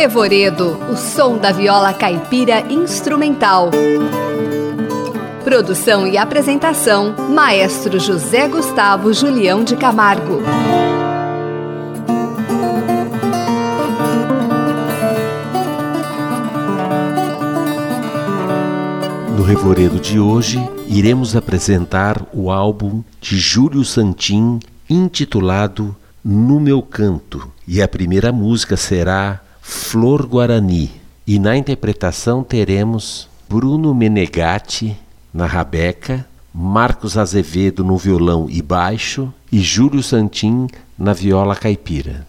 Revoredo, o som da viola caipira instrumental. Produção e apresentação: Maestro José Gustavo Julião de Camargo. No Revoredo de hoje, iremos apresentar o álbum de Júlio Santin intitulado No Meu Canto. E a primeira música será Flor Guarani. E na interpretação teremos Bruno Menegatti na rabeca, Marcos Azevedo no violão e baixo e Júlio Santin na viola caipira.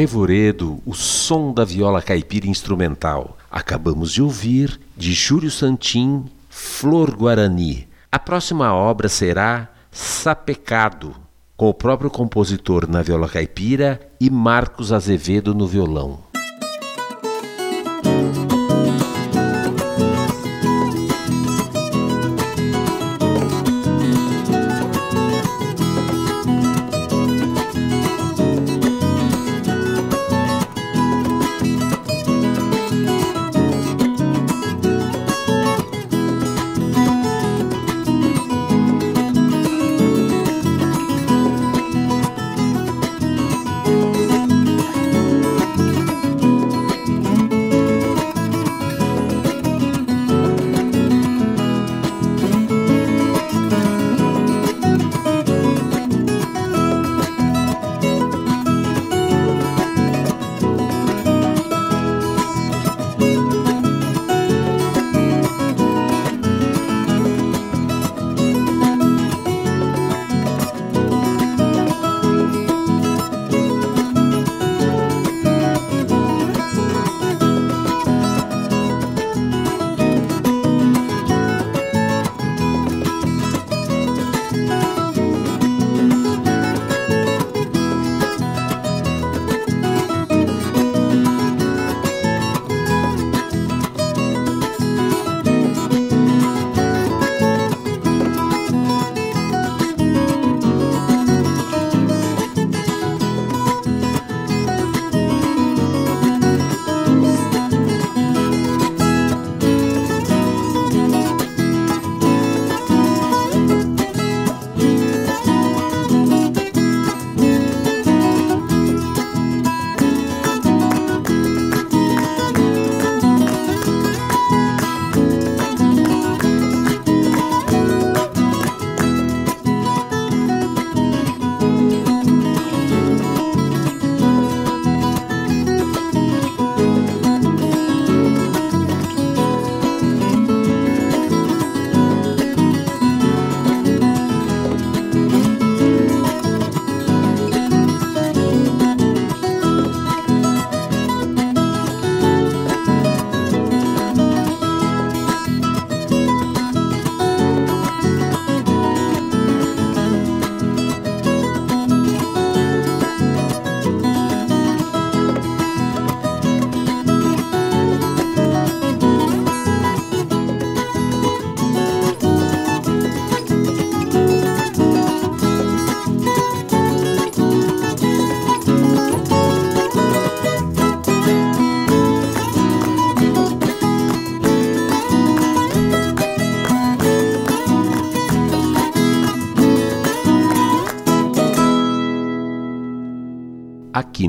Revoredo, o som da viola caipira instrumental. Acabamos de ouvir, de Júlio Santim, Flor Guarani. A próxima obra será Sapecado, com o próprio compositor na viola caipira e Marcos Azevedo no violão.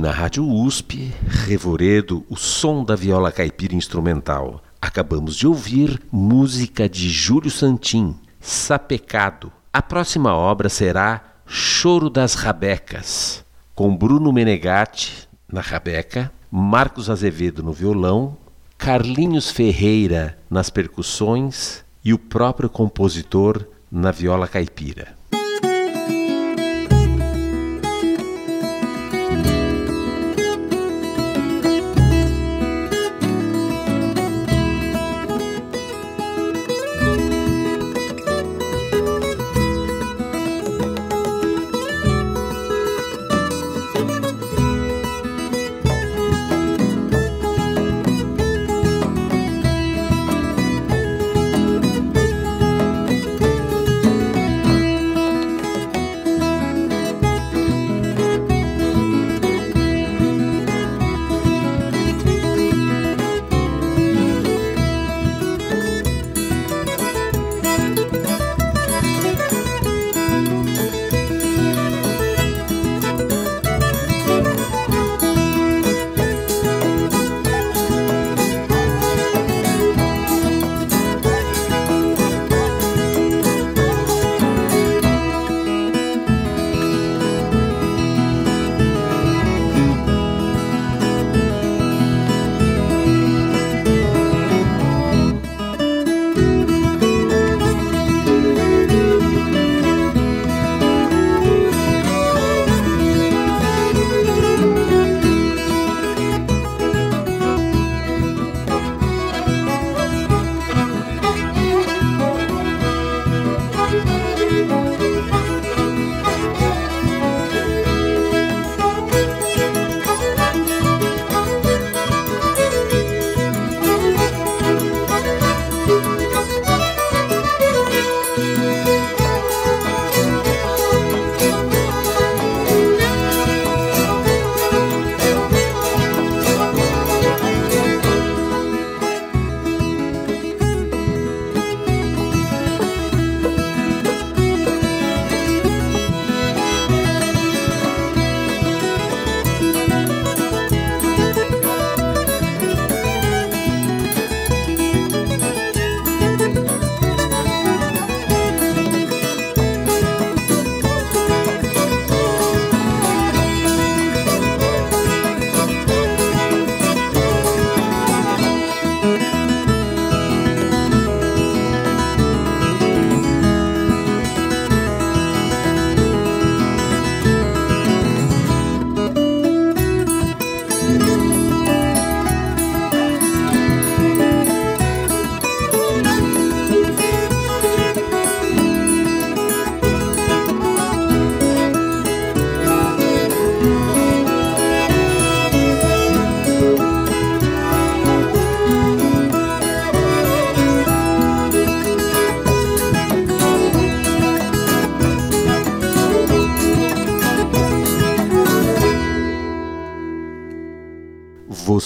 Na Rádio USP, Revoredo, o som da viola caipira instrumental. Acabamos de ouvir música de Júlio Santim, Sapecado. A próxima obra será Choro das Rabecas, com Bruno Menegatti na rabeca, Marcos Azevedo no violão, Carlinhos Ferreira nas percussões e o próprio compositor na viola caipira.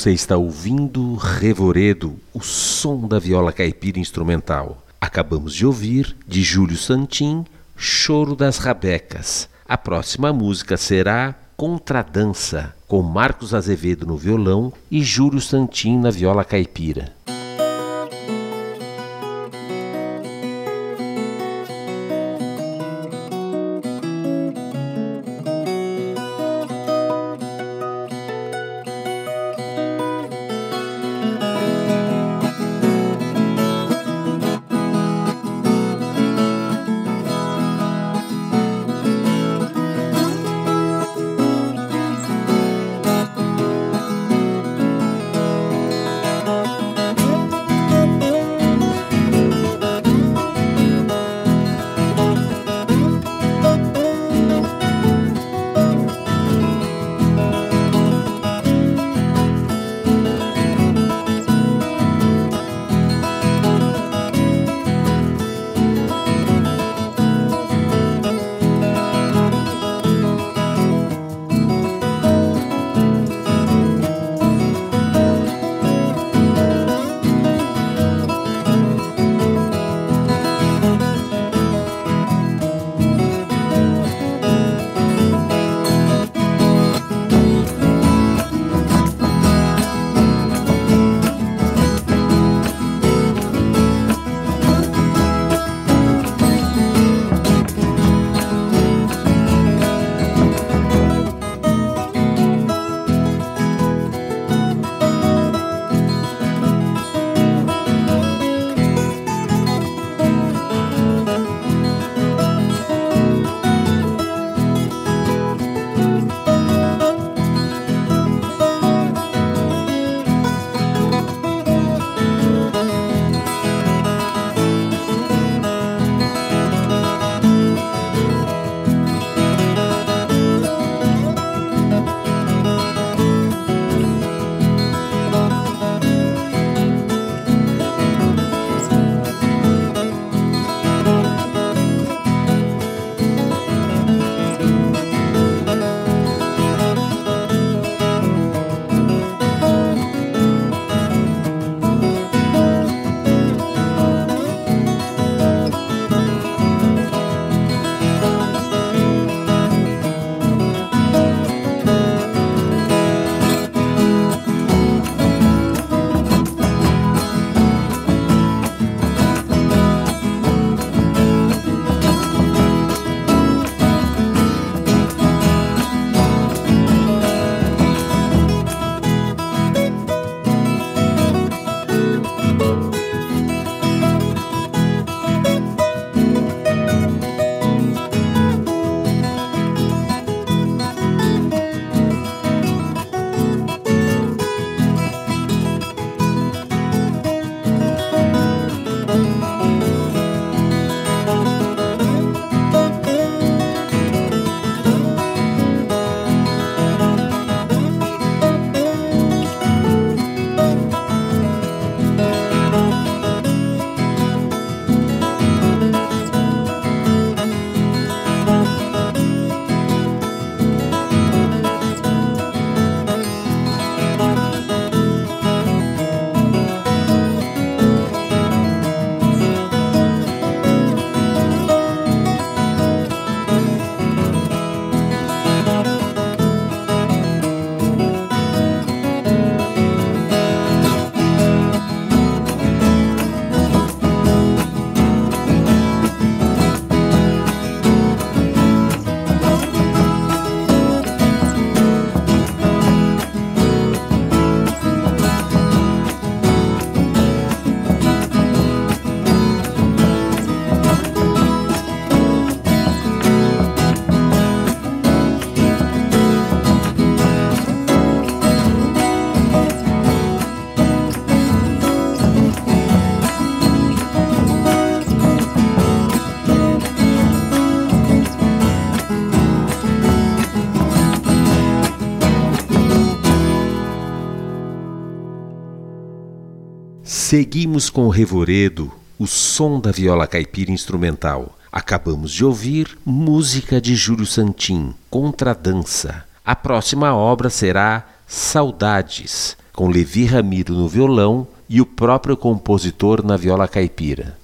Você está ouvindo Revoredo, o som da viola caipira instrumental. Acabamos de ouvir, de Júlio Santim, Choro das Rabecas. A próxima música será Contradança, com Marcos Azevedo no violão e Júlio Santim na viola caipira. Seguimos com o revoredo, o som da viola caipira instrumental. Acabamos de ouvir música de Júlio Santim, Contradança. A próxima obra será Saudades, com Levi Ramiro no violão e o próprio compositor na viola caipira.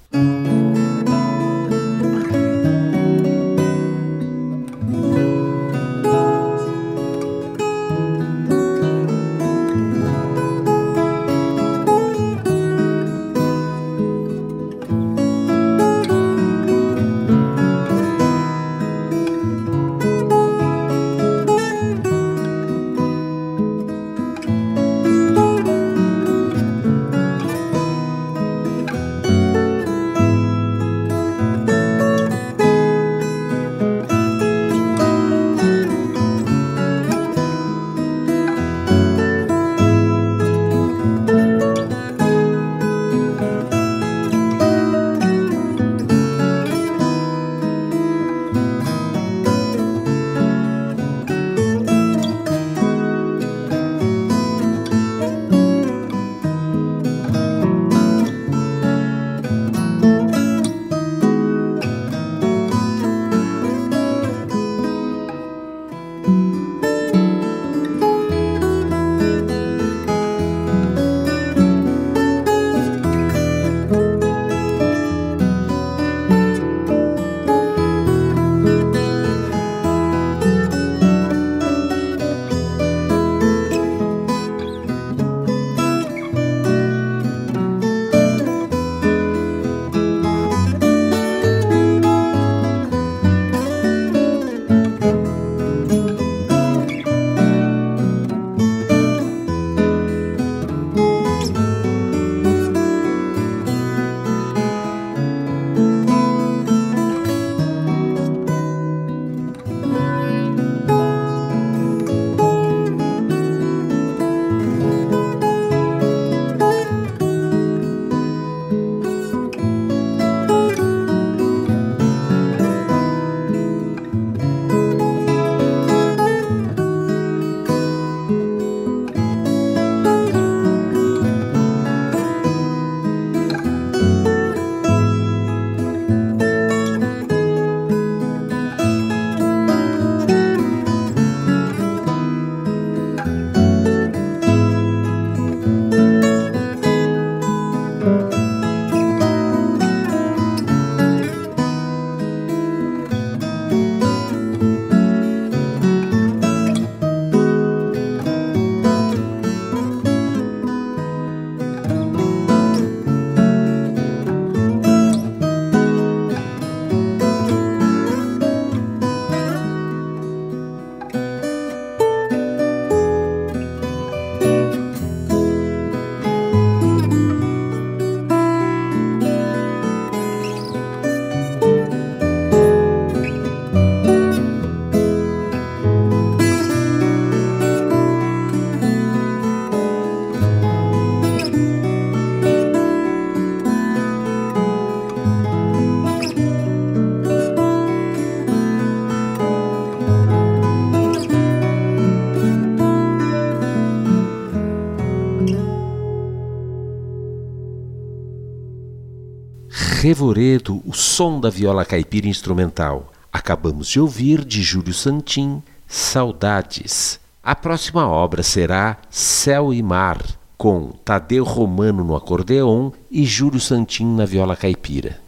Revoredo, o som da viola caipira instrumental. Acabamos de ouvir de Júlio Santim, Saudades. A próxima obra será Céu e Mar, com Tadeu Romano no acordeon e Júlio Santim na viola caipira.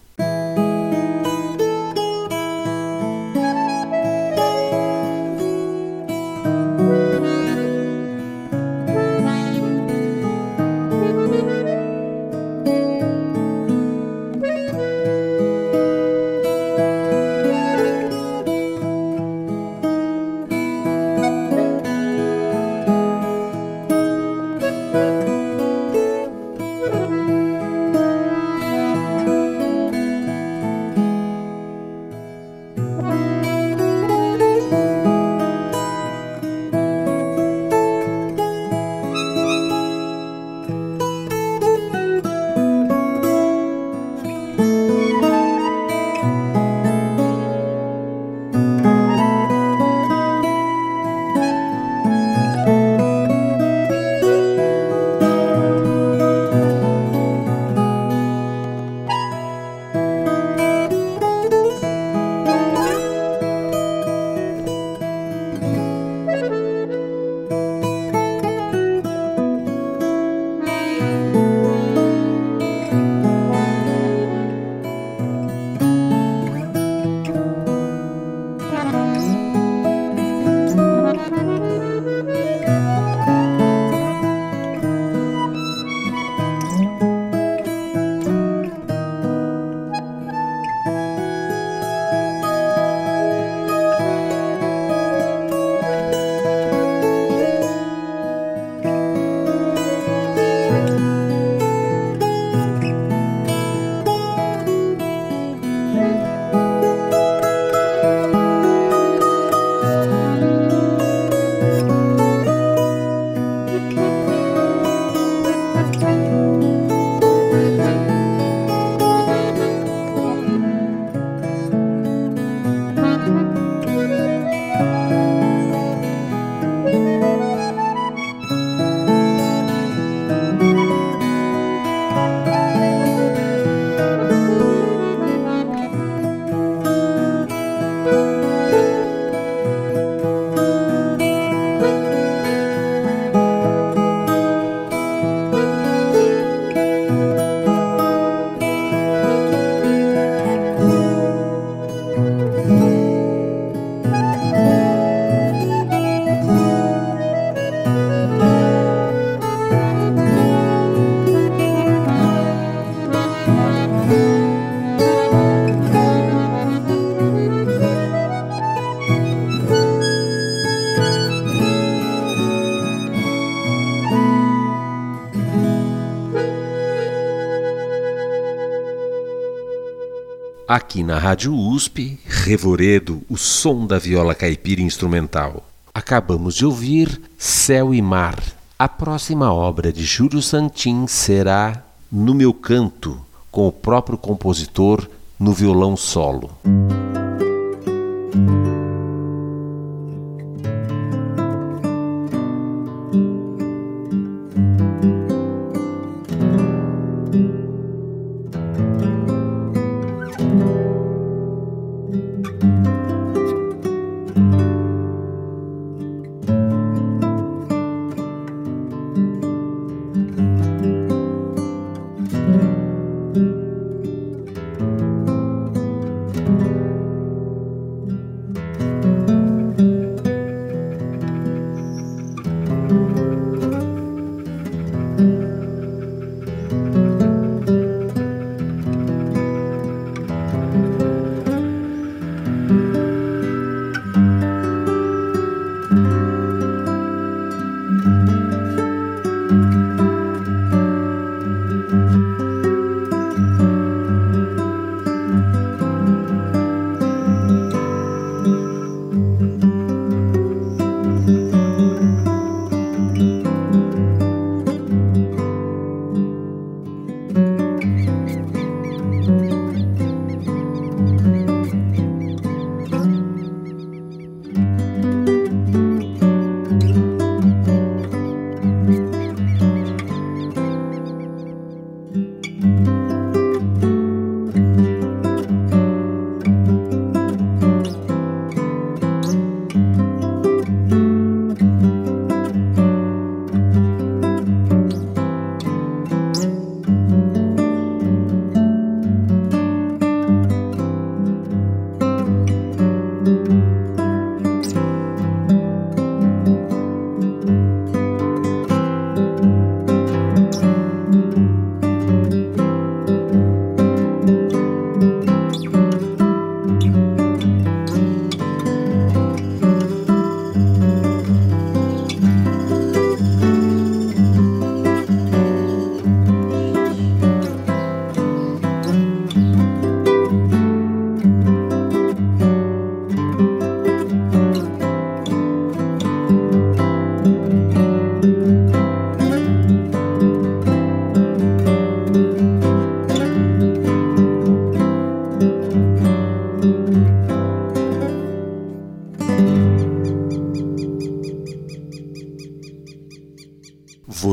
Aqui na Rádio USP, Revoredo, o som da viola caipira instrumental. Acabamos de ouvir Céu e Mar. A próxima obra de Júlio Santin será No Meu Canto, com o próprio compositor no violão solo.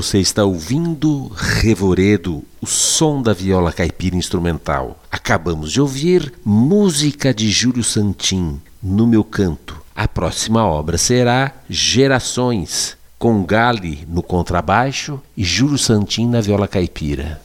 Você está ouvindo Revoredo, o som da viola caipira instrumental. Acabamos de ouvir música de Júlio Santim, no meu canto. A próxima obra será Gerações, com Gale no contrabaixo e Júlio Santim na viola caipira.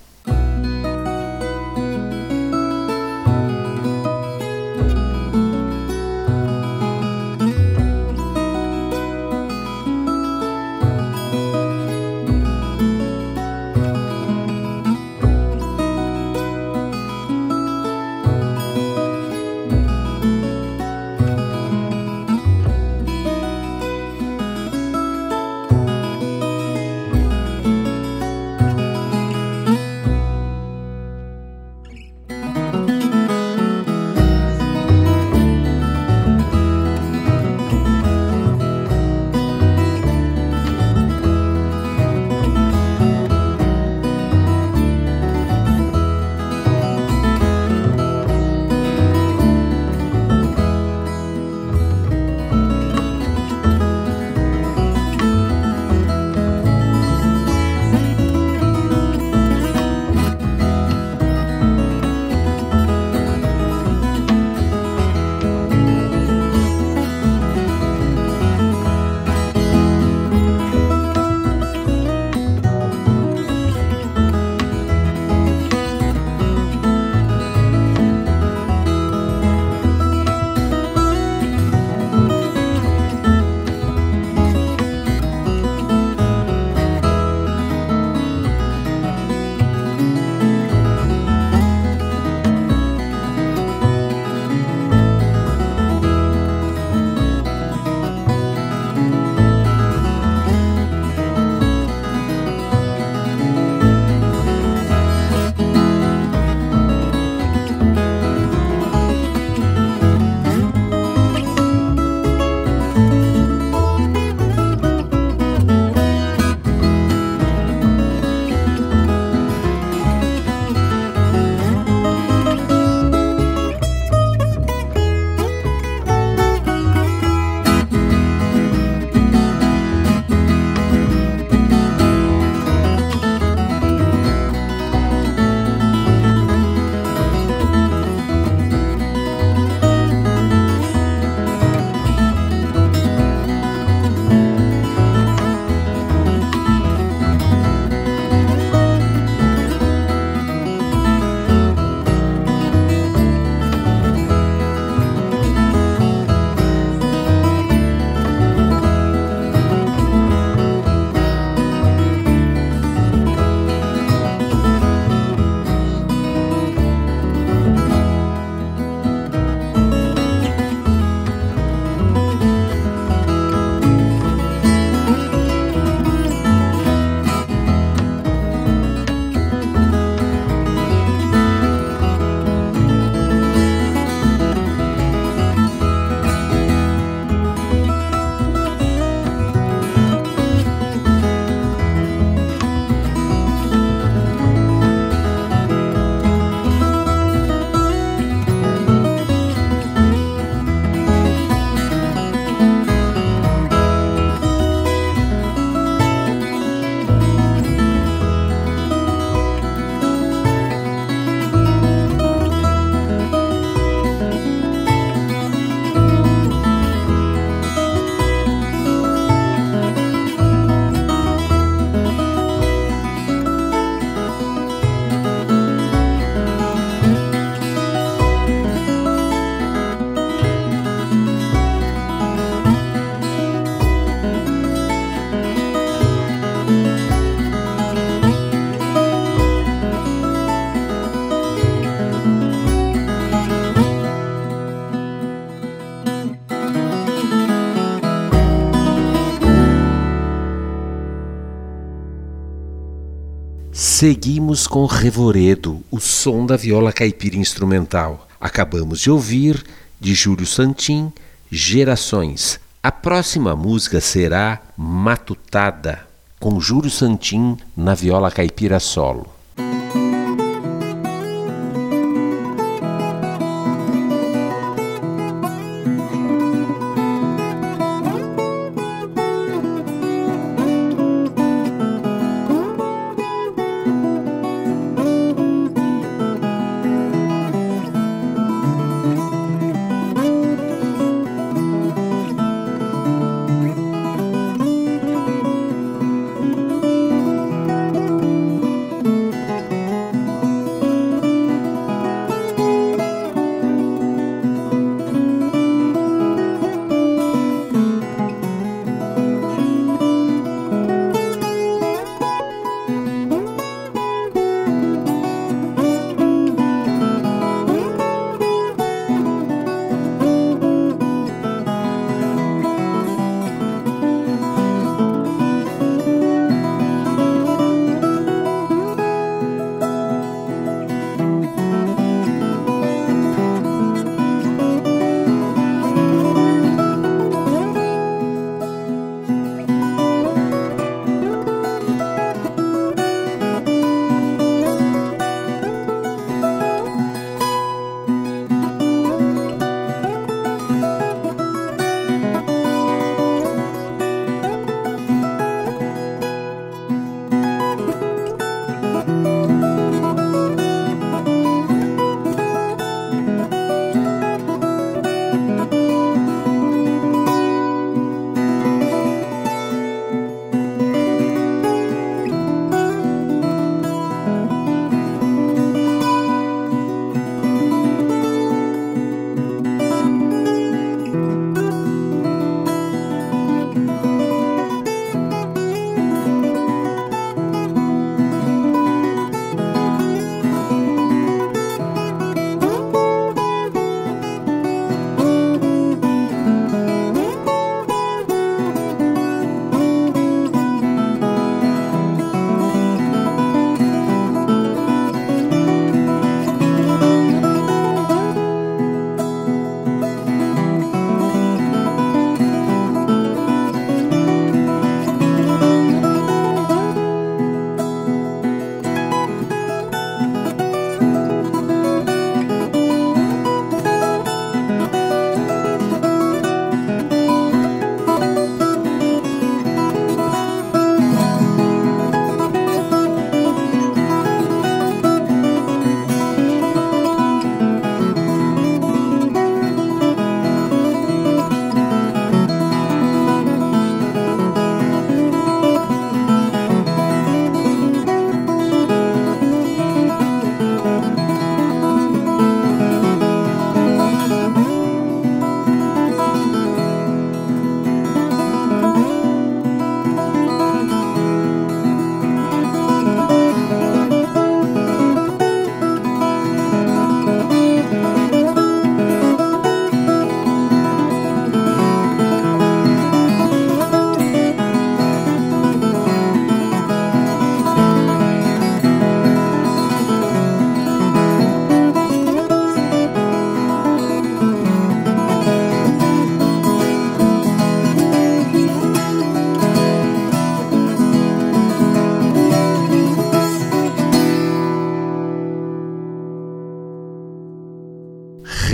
Seguimos com Revoredo, o som da viola caipira instrumental. Acabamos de ouvir, de Júlio Santim, Gerações. A próxima música será Matutada, com Júlio Santim na viola caipira solo.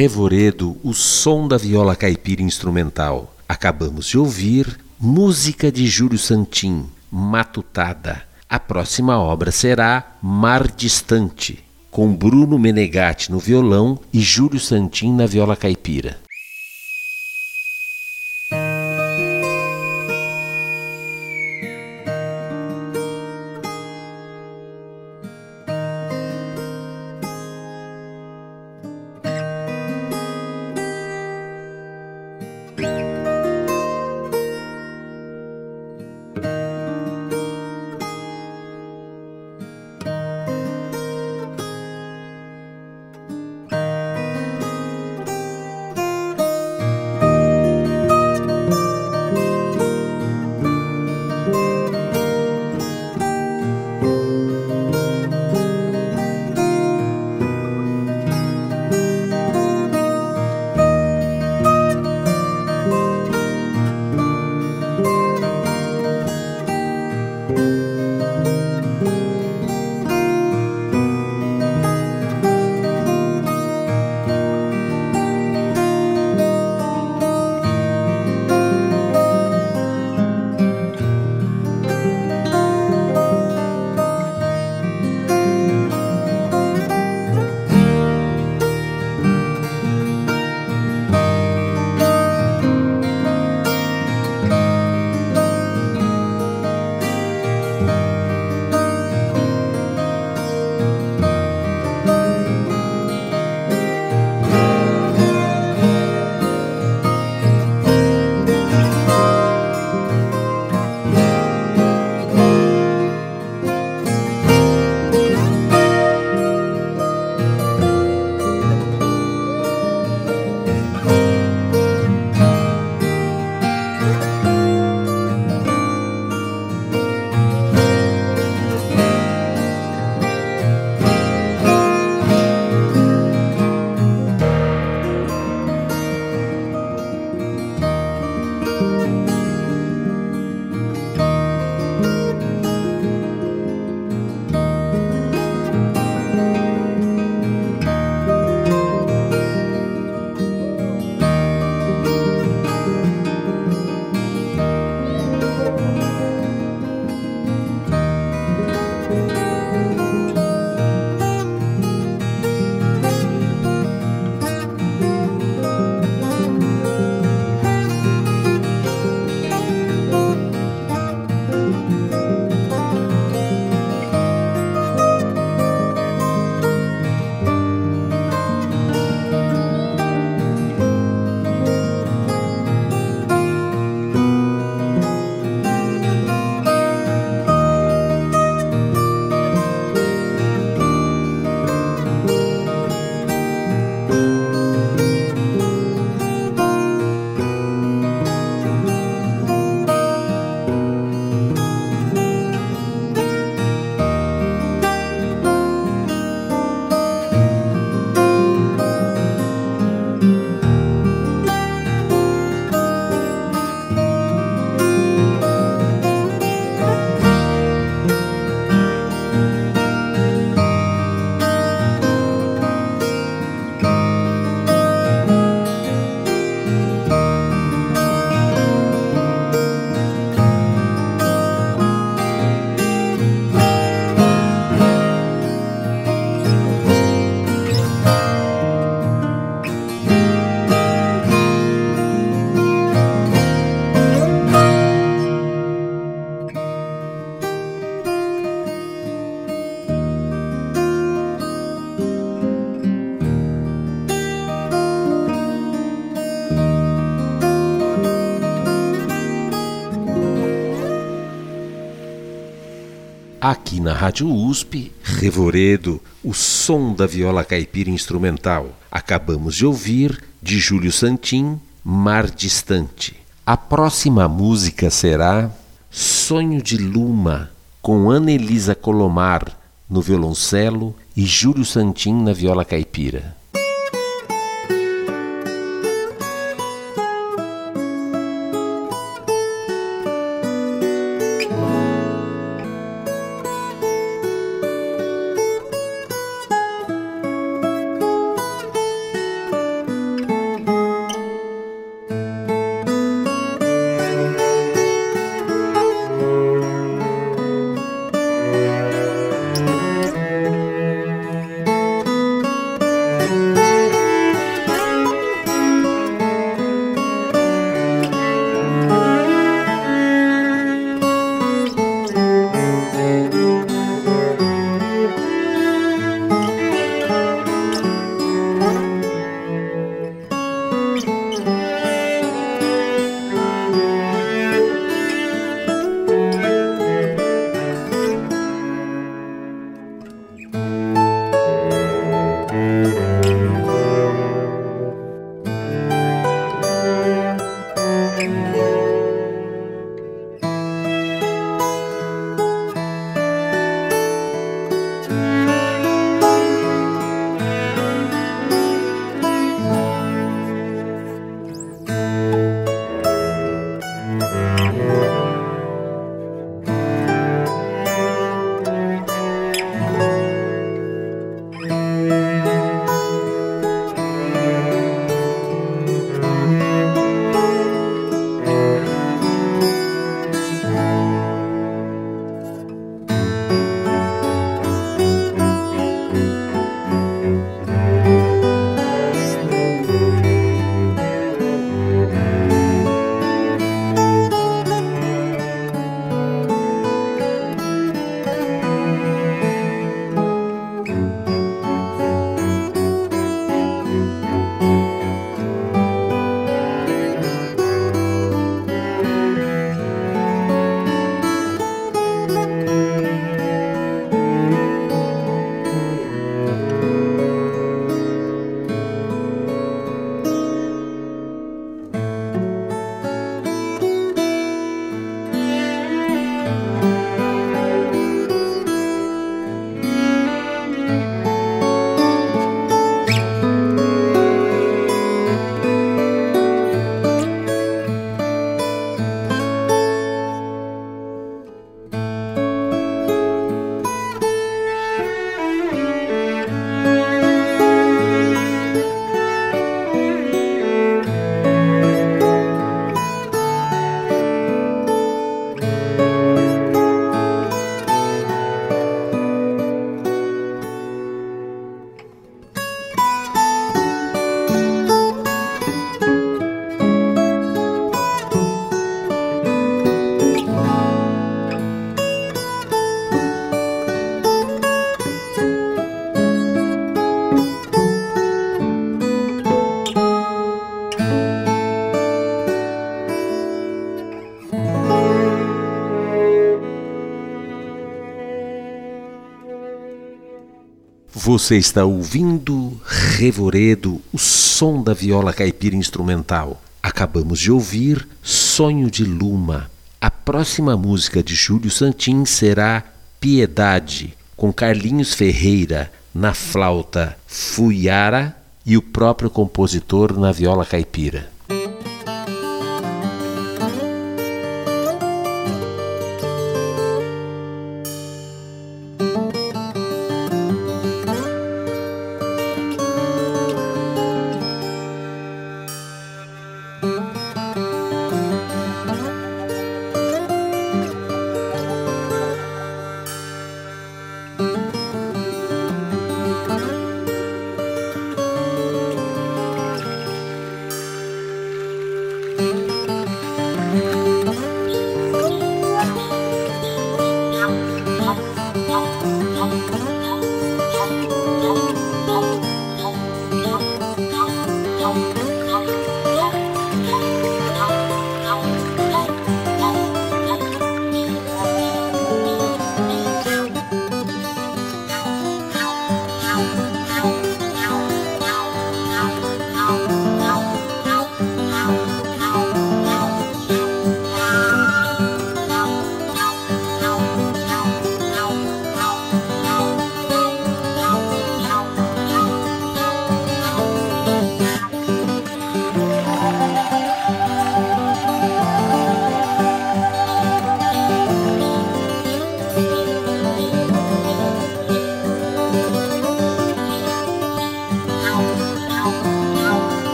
Revoredo, o som da viola caipira instrumental. Acabamos de ouvir música de Júlio Santim, Matutada. A próxima obra será Mar Distante, com Bruno Menegatti no violão e Júlio Santim na viola caipira. Na Rádio USP, Revoredo, o som da viola caipira instrumental. Acabamos de ouvir, de Júlio Santim, Mar Distante. A próxima música será Sonho de Luma, com Ana Elisa Colomar no violoncelo e Júlio Santim na viola caipira. Você está ouvindo Revoredo, o som da viola caipira instrumental. Acabamos de ouvir Sonho de Luma. A próxima música de Júlio Santin será Piedade, com Carlinhos Ferreira na flauta Fuiara e o próprio compositor na viola caipira.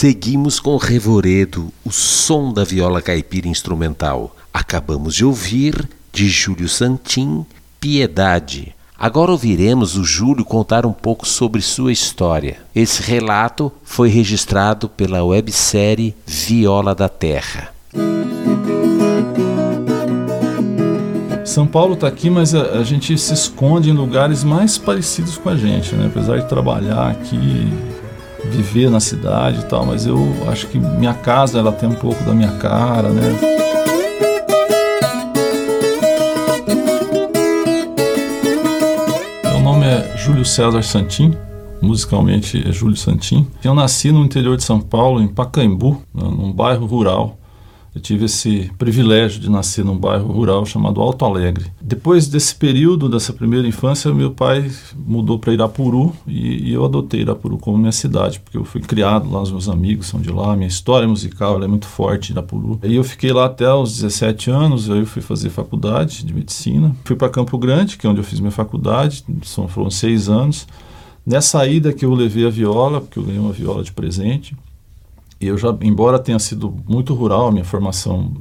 Seguimos com Revoredo, o som da viola caipira instrumental. Acabamos de ouvir, de Júlio Santim, Piedade. Agora ouviremos o Júlio contar um pouco sobre sua história. Esse relato foi registrado pela websérie Viola da Terra. São Paulo está aqui, mas a, a, gente se esconde em lugares mais parecidos com a gente, né? Apesar de trabalhar aqui, viver na cidade e tal, mas eu acho que minha casa ela tem um pouco da minha cara, né? Meu nome é Júlio César Santim, musicalmente é Júlio Santim. Eu nasci no interior de São Paulo, em Pacaembu, num bairro rural eu tive esse privilégio de nascer num bairro rural chamado Alto Alegre. Depois desse período, dessa primeira infância, meu pai mudou para Irapuru e, e, eu adotei Irapuru como minha cidade, porque eu fui criado lá, os meus amigos são de lá, minha história musical é muito forte Irapuru. E eu fiquei lá até os 17 anos, aí eu fui fazer faculdade de medicina. Fui para Campo Grande, que é onde eu fiz minha faculdade, são, foram seis anos. Nessa ida que eu levei a viola, porque eu ganhei uma viola de presente, eu já, embora tenha sido muito rural a minha formação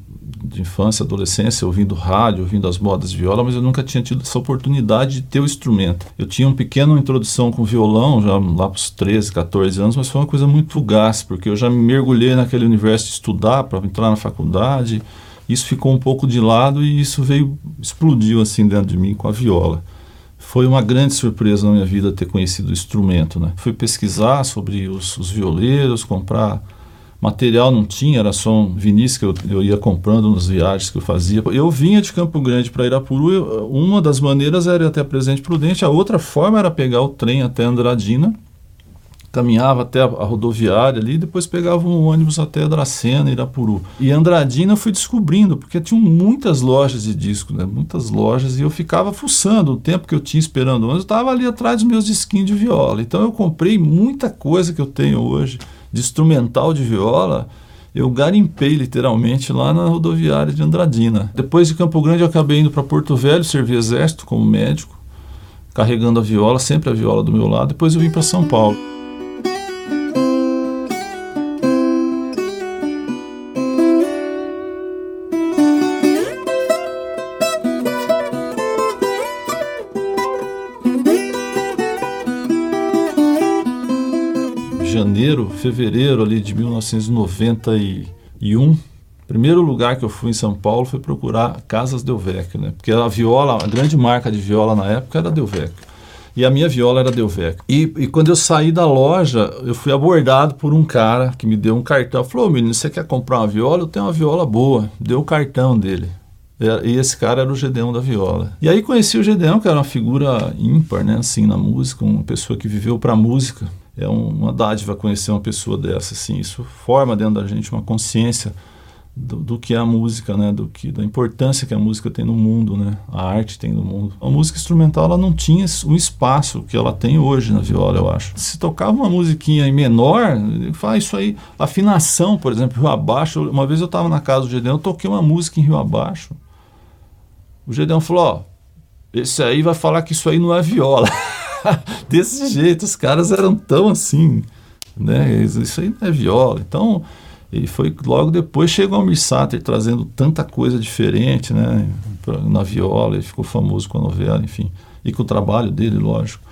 de infância, adolescência, ouvindo rádio, ouvindo as modas de viola, mas eu nunca tinha tido essa oportunidade de ter o instrumento. Eu tinha uma pequena introdução com violão, já lá para os 13, 14 anos, mas foi uma coisa muito fugaz, porque eu já me mergulhei naquele universo de estudar para entrar na faculdade. Isso ficou um pouco de lado e isso veio, explodiu assim dentro de mim com a viola. Foi uma grande surpresa na minha vida ter conhecido o instrumento. Né? Fui pesquisar sobre os, os violeiros, comprar Material não tinha, era só um vinícius que eu, eu ia comprando nas viagens que eu fazia. Eu vinha de Campo Grande para Irapuru, eu, uma das maneiras era ir até Presidente Prudente, a outra forma era pegar o trem até Andradina, caminhava até a, a rodoviária ali, depois pegava um ônibus até Dracena, Irapuru. E Andradina eu fui descobrindo, porque tinham muitas lojas de disco, né? muitas lojas, e eu ficava fuçando. O tempo que eu tinha esperando o ônibus, eu estava ali atrás dos meus disquinhos de viola. Então eu comprei muita coisa que eu tenho hoje de instrumental de viola, eu garimpei literalmente lá na rodoviária de Andradina. Depois de Campo Grande eu acabei indo para Porto Velho, servi exército como médico, carregando a viola, sempre a viola do meu lado. Depois eu vim para São Paulo. Fevereiro ali de 1991, primeiro lugar que eu fui em São Paulo foi procurar Casas Del né? Porque a viola, a grande marca de viola na época era Del. E a minha viola era Del. E, e quando eu saí da loja, eu fui abordado por um cara que me deu um cartão. Falou, menino, você quer comprar uma viola? Eu tenho uma viola boa. Deu o cartão dele. E esse cara era o Gedeão da viola. E aí conheci o Gedeão, que era uma figura ímpar, né, assim, na música, uma pessoa que viveu para música é uma dádiva conhecer uma pessoa dessa, assim. Isso forma dentro da gente uma consciência do, do, que é a música, né? Do que da importância que a música tem no mundo, né? A arte tem no mundo. A música instrumental ela não tinha o espaço que ela tem hoje na viola, eu acho. Se tocava uma musiquinha em menor, faz isso aí, afinação, por exemplo, Rio Abaixo. Uma vez eu estava na casa do Gedeão, eu toquei uma música em Rio Abaixo. O Gedeão falou: "Ó, esse aí vai falar que isso aí não é viola". desse jeito. Os caras eram tão assim, né? Isso aí não é viola. Então, ele foi logo depois chegou o Almir Sater trazendo tanta coisa diferente, né? Na viola, ele ficou famoso com a novela, enfim, e com o trabalho dele, lógico.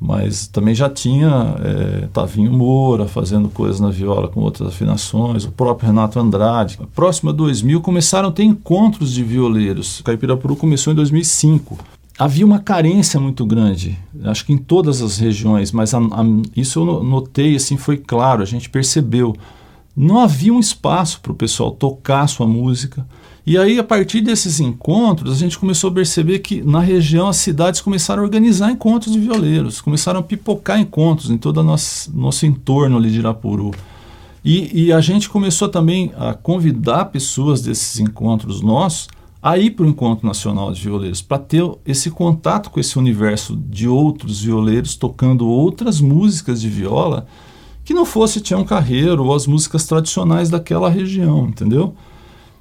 Mas também já tinha é, Tavinho Moura fazendo coisas na viola com outras afinações, o próprio Renato Andrade. Próximo a 2000 começaram a ter encontros de violeiros. O Caipirapuru começou em 2005 havia uma carência muito grande, acho que em todas as regiões, mas a, a, isso eu notei, assim, foi claro, a gente percebeu. Não havia um espaço para o pessoal tocar sua música. E aí, a partir desses encontros, a gente começou a perceber que na região as cidades começaram a organizar encontros de violeiros, começaram a pipocar encontros em todo o nosso, entorno ali de Irapuru. E, e a gente começou também a convidar pessoas desses encontros nossos a ir para o Encontro Nacional de Violeiros, para ter esse contato com esse universo de outros violeiros tocando outras músicas de viola que não fosse Tião Carreiro ou as músicas tradicionais daquela região, entendeu?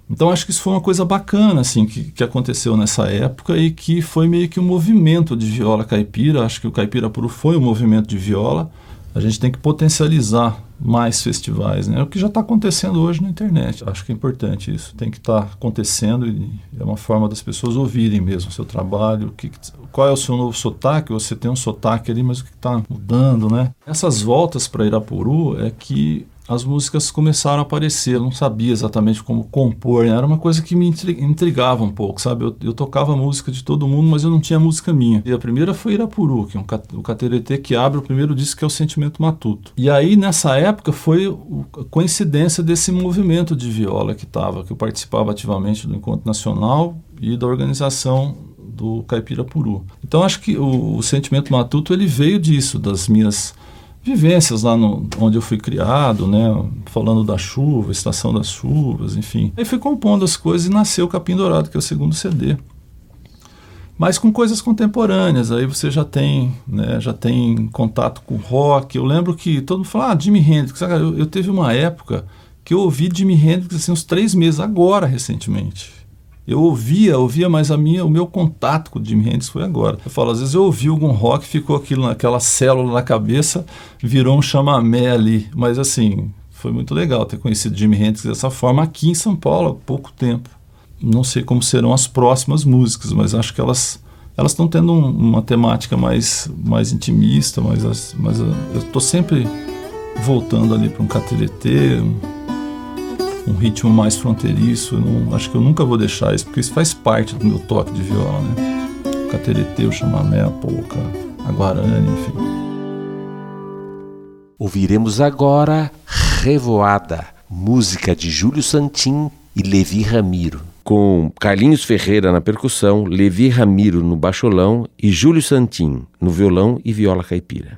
Então acho que isso foi uma coisa bacana assim que, que aconteceu nessa época e que foi meio que um movimento de viola caipira. Acho que o Caipira Puro foi um movimento de viola a gente tem que potencializar mais festivais, né? O que já está acontecendo hoje na internet. Acho que é importante isso. Tem que estar tá acontecendo e é uma forma das pessoas ouvirem mesmo o seu trabalho, o que, qual é o seu novo sotaque, você tem um sotaque ali, mas o que está mudando, né? Essas voltas para Irapuru é que as músicas começaram a aparecer. Eu não sabia exatamente como compor, né? era uma coisa que me intrigava um pouco, sabe? Eu, eu, tocava música de todo mundo, mas eu não tinha música minha. E a primeira foi Irapuru, que é um, o cateretê que abre o primeiro disco, que é o Sentimento Matuto. E aí, nessa época, foi a coincidência desse movimento de viola que estava, que eu participava ativamente do Encontro Nacional e da organização do Caipira Puru. Então acho que o, o sentimento matuto ele veio disso, das minhas vivências lá no, onde eu fui criado, né? Falando da chuva, estação das chuvas, enfim. Aí fui compondo as coisas e nasceu o Capim Dourado, que é o segundo CD. Mas com coisas contemporâneas, aí você já tem, né, já tem contato com rock. Eu lembro que todo mundo fala, ah, Jimi Hendrix. Eu, eu teve uma época que eu ouvi Jimi Hendrix assim, uns três meses, agora, recentemente. Eu ouvia, ouvia, mas a minha, o meu contato com o Jimi Hendrix foi agora. Eu falo, às vezes eu ouvi algum rock, ficou aquilo naquela célula na cabeça, virou um chamamé ali. Mas assim, foi muito legal ter conhecido Jimi Hendrix dessa forma aqui em São Paulo há pouco tempo. Não sei como serão as próximas músicas, mas acho que elas elas estão tendo um, uma temática mais mais intimista, mas mas eu estou sempre voltando ali para um cateretê, um, um ritmo mais fronteiriço. Não, acho que eu nunca vou deixar isso, porque isso faz parte do meu toque de viola, né? O cateretê, o chamamé, a polca, a guarani, enfim. Ouviremos agora Revoada, música de Júlio Santin e Levi Ramiro, com Carlinhos Ferreira na percussão, Levi Ramiro no baixolão e Júlio Santin no violão e viola caipira.